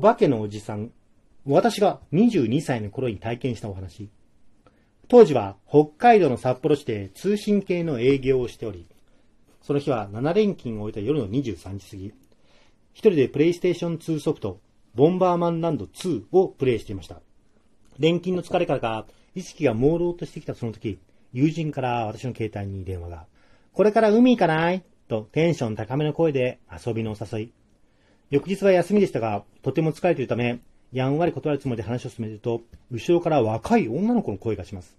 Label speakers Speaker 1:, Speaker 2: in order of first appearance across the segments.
Speaker 1: お化けのおじさん。私が22歳の頃に体験したお話。当時は北海道の札幌市で通信系の営業をしており、その日は7連勤を終えた夜の23時過ぎ、一人でプレイステーション2ソフト、ボンバーマンランド2をプレイしていました。連勤の疲れからか、意識が朦朧としてきたその時、友人から私の携帯に電話が、これから海行かない？とテンション高めの声で遊びのお誘い。翌日は休みでしたが、とても疲れているため、やんわり断るつもりで話を進めると、後ろから若い女の子の声がします。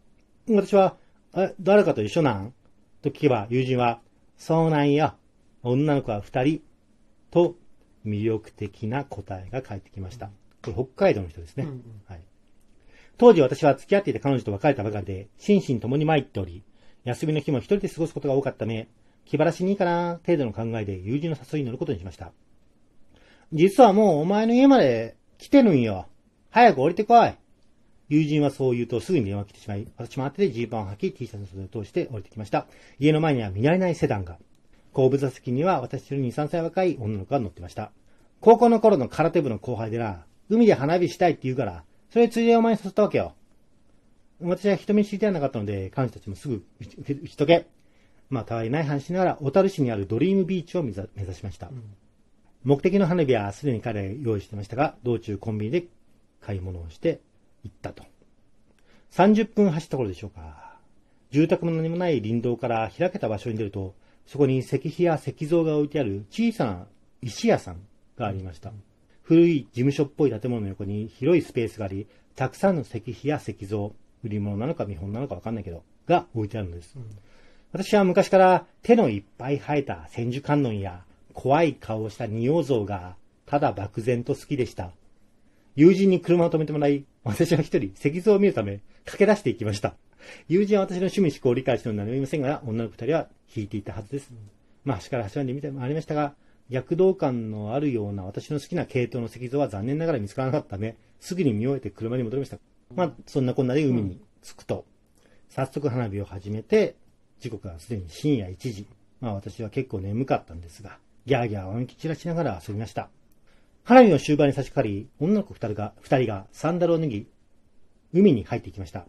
Speaker 1: 私は、え、誰かと一緒なん？と聞けば、友人は、そうなんや。女の子は二人。と、魅力的な答えが返ってきました。これ北海道の人ですね。うんうん、はい。当時私は付き合っていた彼女と別れたばかりで、心身ともに参っており、休みの日も一人で過ごすことが多かったため、気晴らしにいいかな、程度の考えで友人の誘いに乗ることにしました。実はもうお前の家まで来てるんよ。早く降りてこい。友人はそう言うとすぐに電話来てしまい、私も後でジーパンを履き T シャツの袖を通して降りてきました。家の前には見慣れないセダンが。後部座席には私より2、3歳若い女の子が乗ってました。高校の頃の空手部の後輩でな、海で花火したいって言うから、それついでお前に誘ったわけよ。私は人見知りではなかったので、彼女たちもすぐ打ち解け。まあ、たわいない話しながら、小樽市にあるドリームビーチを目指しました。うん、目的の花火はすでに彼用意してましたが、道中コンビニで買い物をして行ったと。30分走った頃でしょうか。住宅も何もない林道から開けた場所に出ると、そこに石碑や石像が置いてある小さな石屋さんがありました。古い事務所っぽい建物の横に広いスペースがあり、たくさんの石碑や石像、売り物なのか見本なのかわかんないけど、が置いてあるんです。うん、私は昔から手のいっぱい生えた千手観音や怖い顔をした仁王像がただ漠然と好きでした。友人に車を止めてもらい、私は一人石像を見るため駆け出していきました。友人は私の趣味思考を理解してるのは何もいませんが、女の子二人は引いていたはずです。まあ、端から端まで見てもありましたが、躍動感のあるような私の好きな系統の石像は残念ながら見つからなかったため、すぐに見終えて車に戻りました。まあ、そんなこんなで海に着くと、早速花火を始めて、時刻はすでに深夜1時。まあ私は結構眠かったんですが、ギャーギャーわめき散らしながら遊びました。花火の終盤に差し掛かり、女の子二人が、二人がサンダルを脱ぎ、海に入っていきました。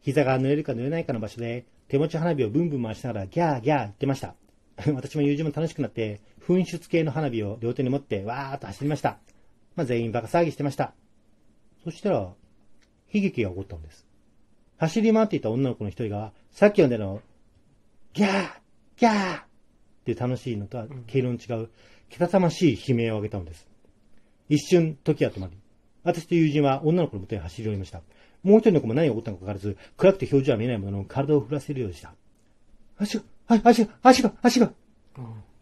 Speaker 1: 膝が濡れるか濡れないかの場所で、手持ち花火をブンブン回しながらギャーギャー言ってました。私も友人も楽しくなって、噴出系の花火を両手に持ってわーっと走りました。まあ、全員バカ騒ぎしてました。そしたら、悲劇が起こったんです。走り回っていた女の子の一人が、さっきのでの、ギャーギャーいう楽しいのとは毛色の違う、けたたましい悲鳴を上げたのです。一瞬、時は止まり、私と友人は女の子の元に走り寄りました。もう一人の子も何が起こったのか分からず、暗くて表情は見えないものの体を振らせるようでした。足が、はい、足が、足が、足が。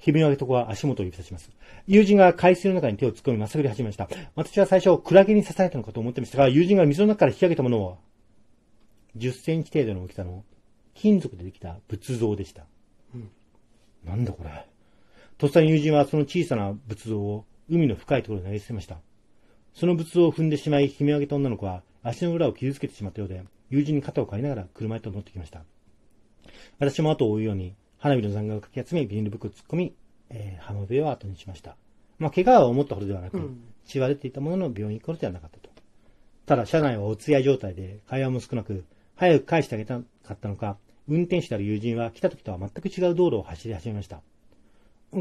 Speaker 1: 悲鳴を上げた子は足元を指さします。友人が海水の中に手を突っ込み、まっすぐり始めました。私は最初、クラゲに刺されたのかと思ってましたが、友人が水の中から引き上げたものは、10センチ程度の大きさの金属でできた仏像でした。うん、なんだこれ。とっさに友人はその小さな仏像を海の深いところに投げ捨てました。その仏像を踏んでしまい、悲鳴を上げた女の子は足の裏を傷つけてしまったようで、友人に肩を借りながら車へと乗ってきました。私も後を追うように、花火の残骸をかき集め、ビニール袋を突っ込み、えー、浜辺を後にしました。まあ、怪我は思ったほどではなく、うん、血は出ていたものの病院行くことではなかったと。ただ、車内はお通夜状態で、会話も少なく、早く返してあげたかったのか、運転手である友人は来た時とは全く違う道路を走り始めました。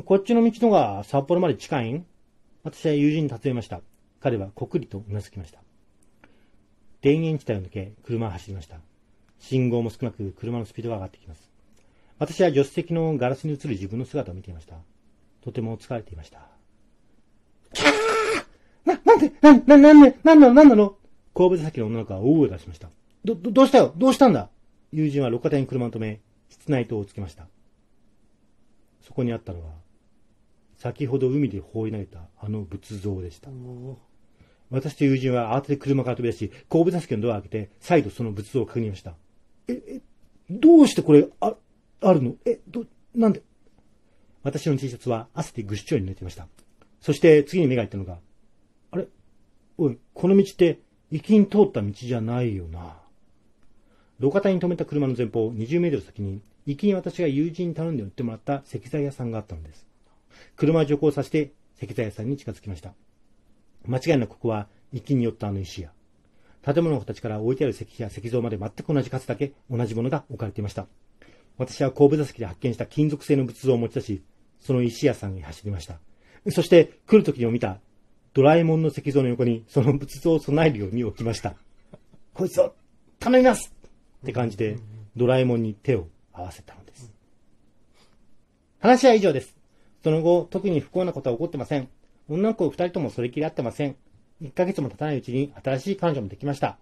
Speaker 1: こっちの道のが札幌まで近いん？私は友人に尋ねました。彼はこくりとうなずきました。田園地帯を抜け、車は走りました。信号も少なく、車のスピードが上がってきます。私は助手席のガラスに映る自分の姿を見ていました。とても疲れていました。キャーな、なんで、な、な、なんで、なんなの、なんなの？後部座席の女の子は大声を出しました。ど、ど、どうしたよ？どうしたんだ？友人は路肩に車を止め、室内灯をつけました。そこにあったのは、先ほど海で放り投げたあの仏像でした。私と友人は慌てて車から飛び出し、後部座席のドアを開けて、再度その仏像を確認しました。え、え、どうしてこれ、あ、あるの？え、ど、なんで？私の T シャツは汗でぐっしょり濡れていました。そして次に目がいったのが、あれ？おい、この道って行きに通った道じゃないよな。路肩に止めた車の前方20メートル先に、行きに私が友人に頼んで売ってもらった石材屋さんがあったのです。車を徐行させて石材屋さんに近づきました。間違いなくここは一気に寄ったあの石や、建物の形から置いてある石碑や石像まで全く同じ数だけ同じものが置かれていました。私は後部座席で発見した金属製の仏像を持ち出し、その石屋さんに走りました。そして来る時にも見たドラえもんの石像の横にその仏像を備えるように置きました。こいつを頼みますって感じでドラえもんに手を合わせたのです。話は以上です。その後、特に不幸なことは起こってません。女の子二人ともそれきり合ってません。1ヶ月も経たないうちに新しい彼女もできました。